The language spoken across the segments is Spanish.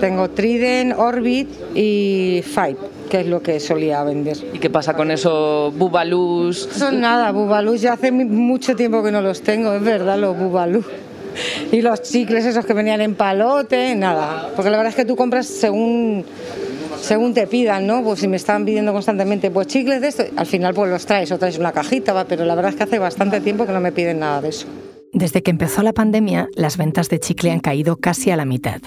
Tengo Trident, Orbit y Five, que es lo que solía vender. ¿Y qué pasa con eso, Bubalús? Son nada, Bubalús, ya hace mucho tiempo que no los tengo, es verdad, los Bubalús. Y los chicles esos que venían en palote, nada. Porque la verdad es que tú compras según según te pidan, ¿no? Pues si me están pidiendo constantemente, pues chicles de esto, al final pues los traes o traes una cajita, va, pero la verdad es que hace bastante tiempo que no me piden nada de eso. Desde que empezó la pandemia, las ventas de chicle han caído casi a la mitad.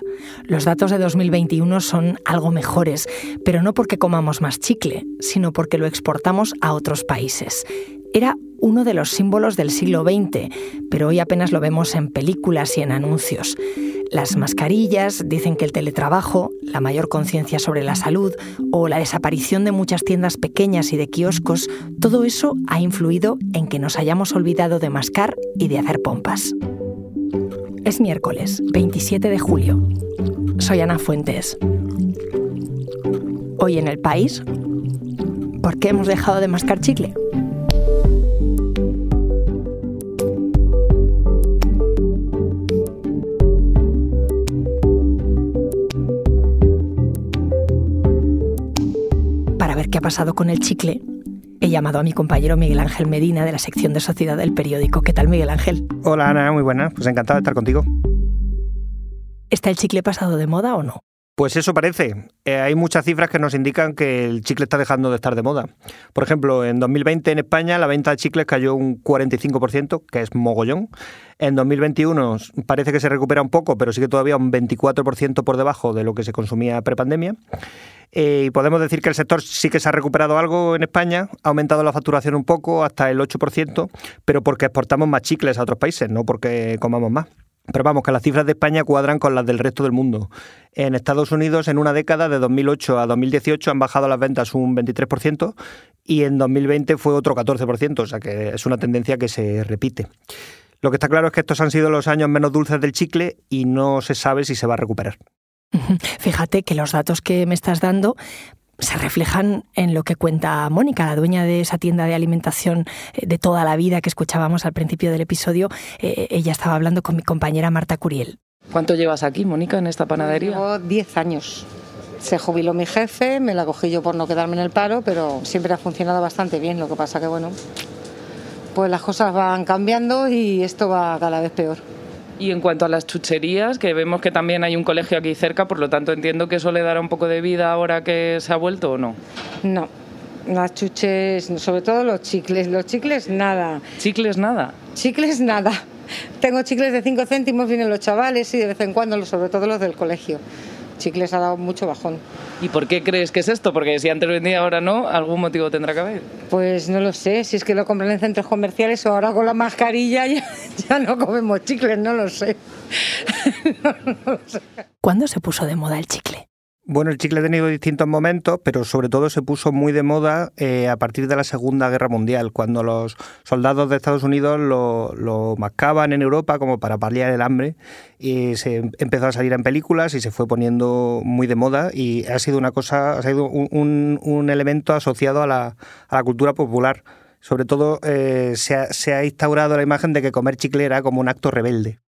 Los datos de 2021 son algo mejores, pero no porque comamos más chicle, sino porque lo exportamos a otros países. Era uno de los símbolos del siglo XX, pero hoy apenas lo vemos en películas y en anuncios. Las mascarillas dicen que el teletrabajo, la mayor conciencia sobre la salud o la desaparición de muchas tiendas pequeñas y de kioscos, todo eso ha influido en que nos hayamos olvidado de mascar y de hacer pompas. Es miércoles, 27 de julio. Soy Ana Fuentes. Hoy en el país, ¿por qué hemos dejado de mascar chicle? Qué ha pasado con el chicle, he llamado a mi compañero Miguel Ángel Medina de la sección de Sociedad del periódico. ¿Qué tal, Miguel Ángel? Hola, Ana, muy buena. Pues encantado de estar contigo. ¿Está el chicle pasado de moda o no? Pues eso parece. Eh, hay muchas cifras que nos indican que el chicle está dejando de estar de moda. Por ejemplo, en 2020 en España la venta de chicles cayó un 45%, que es mogollón. En 2021 parece que se recupera un poco, pero sigue todavía un 24% por debajo de lo que se consumía prepandemia. Eh, y podemos decir que el sector sí que se ha recuperado algo en España, ha aumentado la facturación un poco, hasta el 8%, pero porque exportamos más chicles a otros países, no porque comamos más. Pero vamos, que las cifras de España cuadran con las del resto del mundo. En Estados Unidos, en una década, de 2008 a 2018, han bajado las ventas un 23% y en 2020 fue otro 14%, o sea que es una tendencia que se repite. Lo que está claro es que estos han sido los años menos dulces del chicle y no se sabe si se va a recuperar. Fíjate que los datos que me estás dando se reflejan en lo que cuenta Mónica, la dueña de esa tienda de alimentación eh, de toda la vida que escuchábamos al principio del episodio. Eh, ella estaba hablando con mi compañera Marta Curiel. ¿Cuánto llevas aquí, Mónica, en esta panadería? Llevo 10 años. Se jubiló mi jefe, me la cogí yo por no quedarme en el paro, pero siempre ha funcionado bastante bien. Lo que pasa que, bueno, pues las cosas van cambiando y esto va cada vez peor. Y en cuanto a las chucherías, que vemos que también hay un colegio aquí cerca, por lo tanto entiendo que eso le dará un poco de vida ahora que se ha vuelto o no. No, las chuches, sobre todo los chicles, los chicles nada. ¿Chicles nada? Chicles nada. Tengo chicles de 5 céntimos, vienen los chavales y de vez en cuando, sobre todo los del colegio. Chicles ha dado mucho bajón. ¿Y por qué crees que es esto? Porque si antes vendía, ahora no, algún motivo tendrá que haber. Pues no lo sé, si es que lo compran en centros comerciales o ahora con la mascarilla ya, no comemos chicles, no lo sé. no lo sé. ¿Cuándo se puso de moda el chicle? Bueno, el chicle ha tenido distintos momentos, pero sobre todo se puso muy de moda eh, a partir de la Segunda Guerra Mundial, cuando los soldados de Estados Unidos lo, lo, mascaban en Europa como para paliar el hambre y se empezó a salir en películas y se fue poniendo muy de moda y ha sido una cosa, ha sido un, un, elemento asociado a la, a la, cultura popular. Sobre todo eh, se, ha, se ha instaurado la imagen de que comer chicle era como un acto rebelde.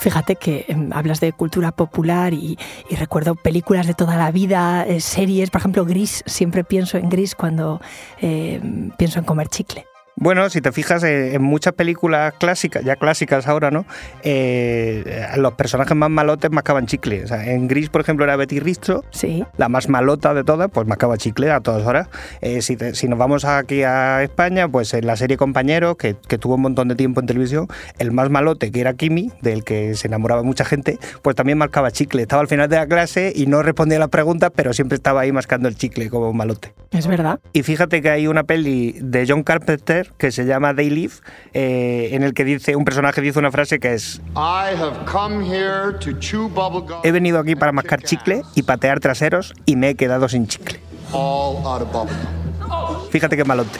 Fíjate que em, hablas de cultura popular y, recuerdo películas de toda la vida, eh, series, por ejemplo, Gris, siempre pienso en Gris cuando em, pienso en comer chicle. Bueno, si te fijas eh, en muchas películas clásicas, ya clásicas ahora, ¿no? Eh, los personajes más malotes mascaban chicle. en Gris, por ejemplo, era Betty Ristro, sí. la más malota de todas, pues mascaba chicle a todas horas. Eh, si, nos vamos aquí a España, pues en la serie Compañeros, que, tuvo un montón de tiempo en televisión, el más malote, que era Kimi, del que se enamoraba mucha gente, pues también mascaba chicle. Estaba al final de la clase y no respondía a las preguntas, pero siempre estaba ahí mascando el chicle como malote. Es verdad. Y fíjate que hay una peli de John Carpenter que se llama They Live, eh, en el que dice un personaje dice una frase que es He venido aquí para mascar chicle y patear traseros y me he quedado sin chicle. Fíjate qué malote.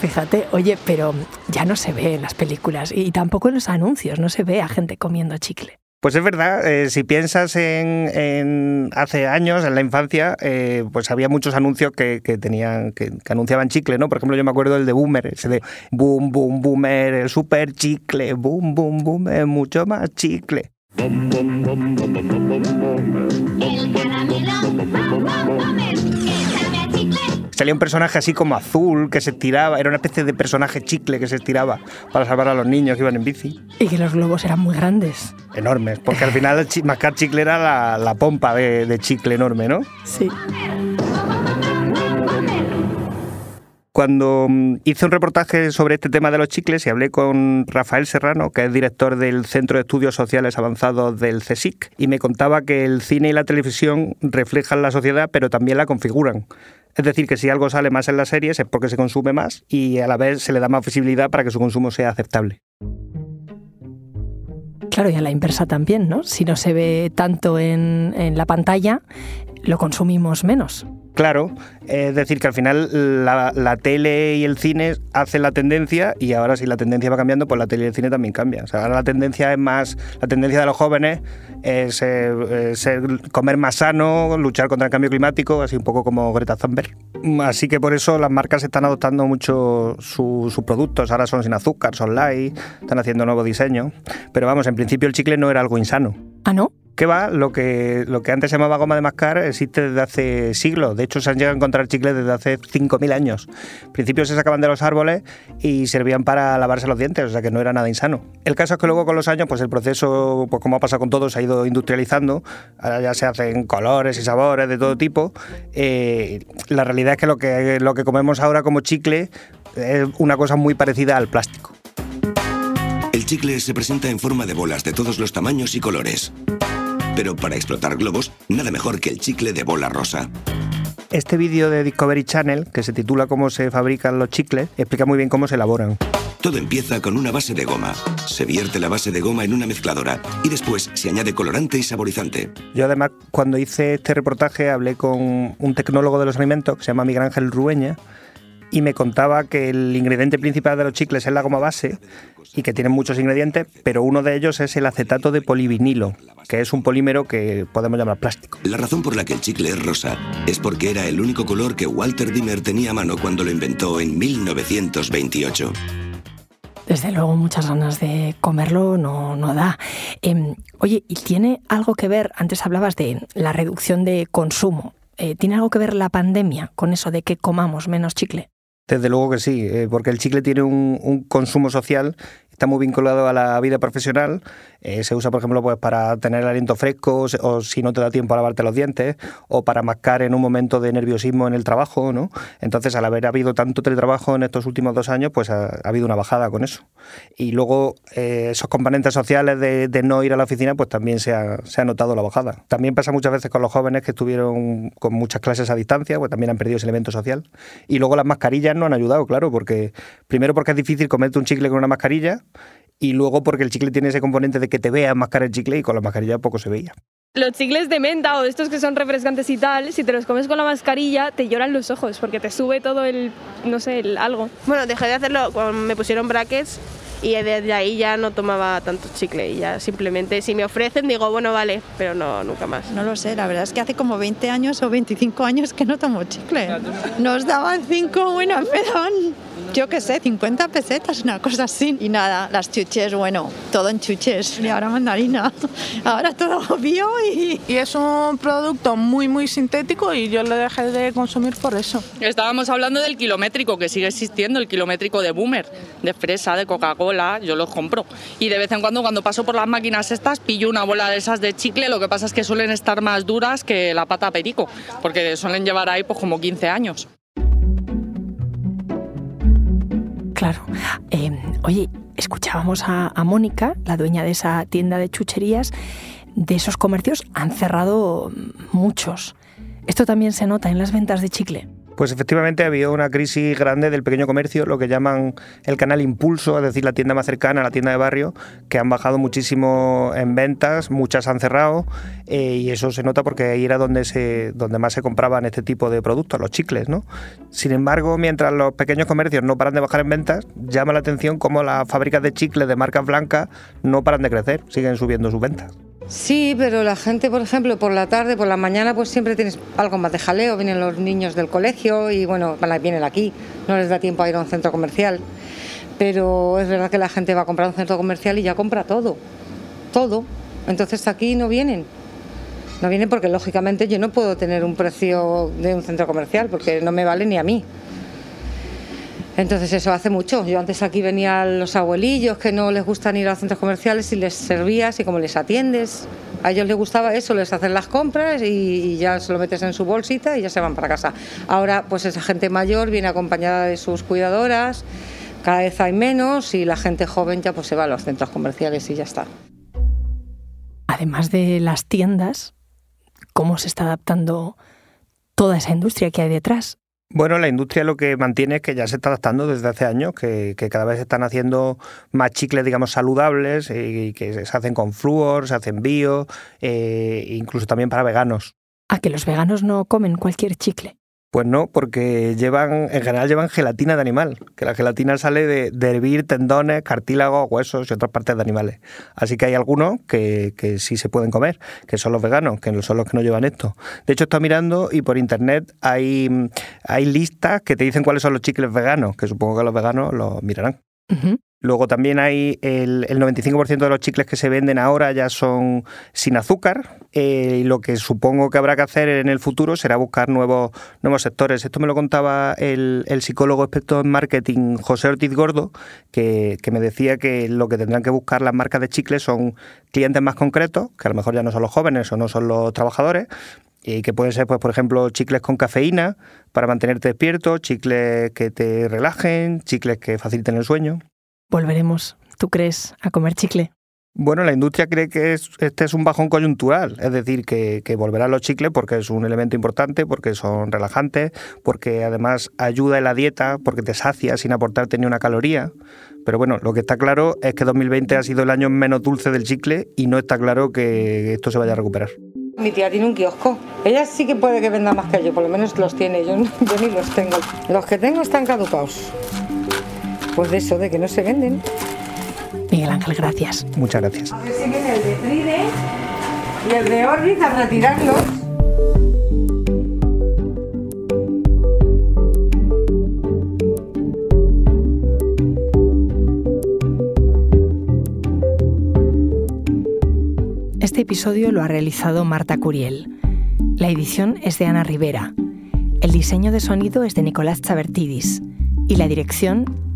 Fíjate, oye, pero ya no se ve en las películas y tampoco en los anuncios, no se ve a gente comiendo chicle. Pues es verdad, eh, si piensas en, hace años, en la infancia, eh, pues había muchos anuncios que, tenían, que, anunciaban chicle, ¿no? Por ejemplo, yo me acuerdo del de Boomer, ese de Boom, Boom, Boomer, el super chicle, Boom, Boom, Boomer, mucho más chicle. Salía un personaje así como azul que se tiraba, era una especie de personaje chicle que se estiraba para salvar a los niños que iban en bici. Y que los globos eran muy grandes. Enormes, porque al final mascar chicle era la, pompa de, de chicle enorme, ¿no? Sí. Cuando mm, hice un reportaje sobre este tema de los chicles y hablé con Rafael Serrano, que es director del Centro de Estudios Sociales Avanzados del CSIC, y me contaba que el cine y la televisión reflejan la sociedad, pero también la configuran. Es decir, que si algo sale más en las series es porque se consume más y a la vez se le da más visibilidad para que su consumo sea aceptable. Claro, y a la inversa también, ¿no? Si no se ve tanto en, en la pantalla, lo consumimos menos. Claro, es decir, que al final la, tele y el cine hacen la tendencia y ahora si la tendencia va cambiando, pues la tele y el cine también cambian. O sea, ahora la tendencia es más, la tendencia de los jóvenes es, eh, comer más sano, luchar contra el cambio climático, así un poco como Greta Thunberg. Así que por eso las marcas están adoptando mucho sus productos. Ahora son sin azúcar, son light, están haciendo nuevos diseños. Pero vamos, en principio el chicle no era algo insano. ¿Ah, no? ¿Qué va? Lo que, lo que antes se llamaba goma de mascar existe desde hace siglos. De hecho, se han llegado a encontrar chicles desde hace 5.000 años. Al principio se sacaban de los árboles y servían para lavarse los dientes, o sea que no era nada insano. El caso es que luego con los años, pues el proceso, pues como ha pasado con todo, se ha ido industrializando. Ahora ya se hacen colores y sabores de todo tipo. Eh, la realidad es que lo, que lo que comemos ahora como chicle es una cosa muy parecida al plástico. El chicle se presenta en forma de bolas de todos los tamaños y colores. Pero para explotar globos, nada mejor que el chicle de bola rosa. Este vídeo de Discovery Channel, que se titula Cómo se fabrican los chicles, explica muy bien cómo se elaboran. Todo empieza con una base de goma. Se vierte la base de goma en una mezcladora y después se añade colorante y saborizante. Yo además cuando hice este reportaje hablé con un tecnólogo de los alimentos que se llama Miguel Ángel Rueña y me contaba que el ingrediente principal de los chicles es la goma base y que tienen muchos ingredientes, pero uno de ellos es el acetato de polivinilo, que es un polímero que podemos llamar plástico. La razón por la que el chicle es rosa es porque era el único color que Walter Dimmer tenía a mano cuando lo inventó en 1928. Desde luego muchas ganas de comerlo no, no da. Em, oye, ¿y tiene algo que ver, antes hablabas de la reducción de consumo, eh, ¿tiene algo que ver la pandemia con eso de que comamos menos chicle? Desde luego que sí, eh, porque el chicle tiene un, consumo social está muy vinculado a la vida profesional. Eh, se usa, por ejemplo, pues para tener el aliento fresco o si no te da tiempo a lavarte los dientes o para mascar en un momento de nerviosismo en el trabajo, ¿no? Entonces, al haber habido tanto teletrabajo en estos últimos dos años, pues ha, habido una bajada con eso. Y luego eh, esos componentes sociales de, no ir a la oficina, pues también se ha, se ha notado la bajada. También pasa muchas veces con los jóvenes que estuvieron con muchas clases a distancia, pues también han perdido ese elemento social. Y luego las mascarillas no han ayudado, claro, porque primero porque es difícil comerte un chicle con una mascarilla y luego porque el chicle tiene ese componente de que te veas más el chicle y con la mascarilla poco se veía. Los chicles de menta o estos que son refrescantes y tal, si te los comes con la mascarilla, te lloran los ojos porque te sube todo el, no sé, el algo. Bueno, dejé de hacerlo cuando me pusieron brackets y desde ahí ya no tomaba tanto chicle y ya simplemente si me ofrecen digo, bueno, vale, pero no, nunca más. No lo sé, la verdad es que hace como 20 años o 25 años que no tomo chicle. Nos daban cinco, bueno, me daban yo qué sé, 50 pesetas, una cosa así. Y nada, las chuches, bueno, todo en chuches. Y ahora mandarina. Ahora todo bio y... Y es un producto muy, muy sintético y yo lo dejé de consumir por eso. Estábamos hablando del kilométrico, que sigue existiendo, el kilométrico de Boomer, de fresa, de Coca-Cola, yo los compro. Y de vez en cuando, cuando paso por las máquinas estas, pillo una bola de esas de chicle, lo que pasa es que suelen estar más duras que la pata perico, porque suelen llevar ahí pues como 15 años. Claro. Em, oye, escuchábamos a, a Mónica, la dueña de esa tienda de chucherías, de esos comercios han cerrado muchos. Esto también se nota en las ventas de chicle. Pues efectivamente había una crisis grande del pequeño comercio, lo que llaman el canal impulso, es decir, la tienda más cercana, la tienda de barrio, que han bajado muchísimo en ventas, muchas han cerrado eh, y eso se nota porque ahí era donde, se, donde más se compraban este tipo de productos, los chicles. ¿no? Sin embargo, mientras los pequeños comercios no paran de bajar en ventas, llama la atención cómo las fábricas de chicles de marcas blancas no paran de crecer, siguen subiendo sus ventas. Sí, pero la gente, por ejemplo, por la tarde, por la mañana, pues siempre tienes algo más de jaleo. Vienen los niños del colegio y bueno, vienen aquí. No les da tiempo a ir a un centro comercial. Pero es verdad que la gente va a comprar un centro comercial y ya compra todo. Todo. Entonces aquí no vienen. No vienen porque lógicamente yo no puedo tener un precio de un centro comercial porque no me vale ni a mí. Entonces eso hace mucho. Yo antes aquí venían los abuelillos que no les gustan ir a los centros comerciales y les servías y como les atiendes. A ellos les gustaba eso, les hacen las compras y, ya se lo metes en su bolsita y ya se van para casa. Ahora pues esa gente mayor viene acompañada de sus cuidadoras, cada vez hay menos y la gente joven ya pues se va a los centros comerciales y ya está. Además de las tiendas, ¿cómo se está adaptando toda esa industria que hay detrás? Bueno, la industria lo que mantiene es que ya se está adaptando desde hace años, que, cada vez se están haciendo más chicles, digamos, saludables y que se hacen con flúor, se hacen bio, eh, incluso también para veganos. ¿A que los veganos no comen cualquier chicle? Pues no, porque llevan, en general llevan gelatina de animal, que la gelatina sale de, hervir tendones, cartílagos, huesos y otras partes de animales. Así que hay algunos que, que, sí se pueden comer, que son los veganos, que son los que no llevan esto. De hecho, estoy mirando y por internet hay, hay listas que te dicen cuáles son los chicles veganos, que supongo que los veganos los mirarán. Luego también hay el, 95% de los chicles que se venden ahora ya son sin azúcar. Eh, y lo que supongo que habrá que hacer en el futuro será buscar nuevos, nuevos sectores. Esto me lo contaba el, psicólogo experto en marketing José Ortiz Gordo, que, me decía que lo que tendrán que buscar las marcas de chicles son clientes más concretos, que a lo mejor ya no son los jóvenes o no son los trabajadores, y que pueden ser, pues, por ejemplo, chicles con cafeína para mantenerte despierto, chicles que te relajen, chicles que faciliten el sueño volveremos, ¿tú crees, a comer chicle? Bueno, la industria cree que este es un bajón coyuntural, es decir, que, que volverán los chicles porque es un elemento importante, porque son relajantes, porque además ayuda en la dieta, porque te sacia sin aportarte ni una caloría. Pero bueno, lo que está claro es que 2020 ha sido el año menos dulce del chicle y no está claro que esto se vaya a recuperar. Mi tía tiene un kiosco. Ella sí que puede que venda más que yo, por lo menos los tiene, yo, yo ni los tengo. Los que tengo están caducados. Pues de eso, de que no se venden. Miguel Ángel, gracias. Muchas gracias. A ver si viene el de Tride y el de Orbit a retirarlos. Este episodio lo ha realizado Marta Curiel. La edición es de Ana Rivera. El diseño de sonido es de Nicolás Chabertidis y la dirección